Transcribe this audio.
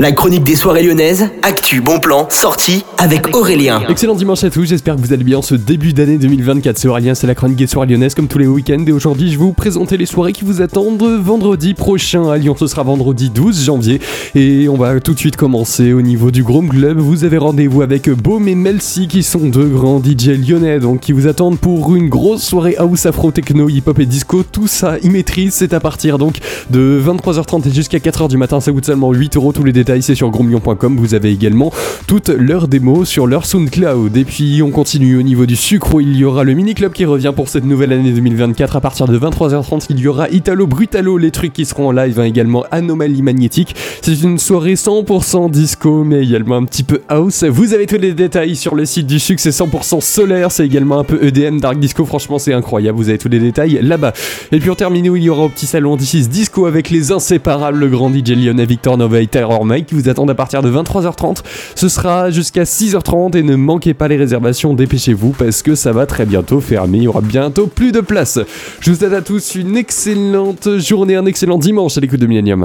La chronique des soirées lyonnaises, actu, bon plan, sortie avec Aurélien. Excellent dimanche à tous, j'espère que vous allez bien ce début d'année 2024. C'est Aurélien, c'est la chronique des soirées lyonnaises comme tous les week-ends. Et aujourd'hui, je vais vous présenter les soirées qui vous attendent vendredi prochain à Lyon. Ce sera vendredi 12 janvier. Et on va tout de suite commencer au niveau du Grom Club. Vous avez rendez-vous avec Baume et Melcy qui sont deux grands DJ lyonnais donc qui vous attendent pour une grosse soirée house, afro, techno, hip-hop et disco. Tout ça, ils maîtrisent. C'est à partir donc de 23h30 et jusqu'à 4h du matin. Ça coûte seulement 8 euros tous les détails c'est sur gromlion.com. Vous avez également toutes leurs démos sur leur SoundCloud. Et puis on continue au niveau du sucre il y aura le mini club qui revient pour cette nouvelle année 2024 à partir de 23h30. Il y aura Italo Brutalo, les trucs qui seront en live, hein, également Anomalie Magnétique. C'est une soirée 100% disco, mais également un petit peu house. Vous avez tous les détails sur le site du sucre, c'est 100% solaire, c'est également un peu EDM, Dark Disco. Franchement, c'est incroyable. Vous avez tous les détails là-bas. Et puis en terminé où il y aura au petit salon d'ici disco avec les inséparables, le grand DJ lyonnais Victor Nova et Terror Qui vous attendent à partir de 23h30. Ce sera jusqu'à 6h30 et ne manquez pas les réservations, dépêchez-vous parce que ça va très bientôt fermer. Il y aura bientôt plus de place. Je vous souhaite à tous une excellente journée, un excellent dimanche à l'écoute de Millennium.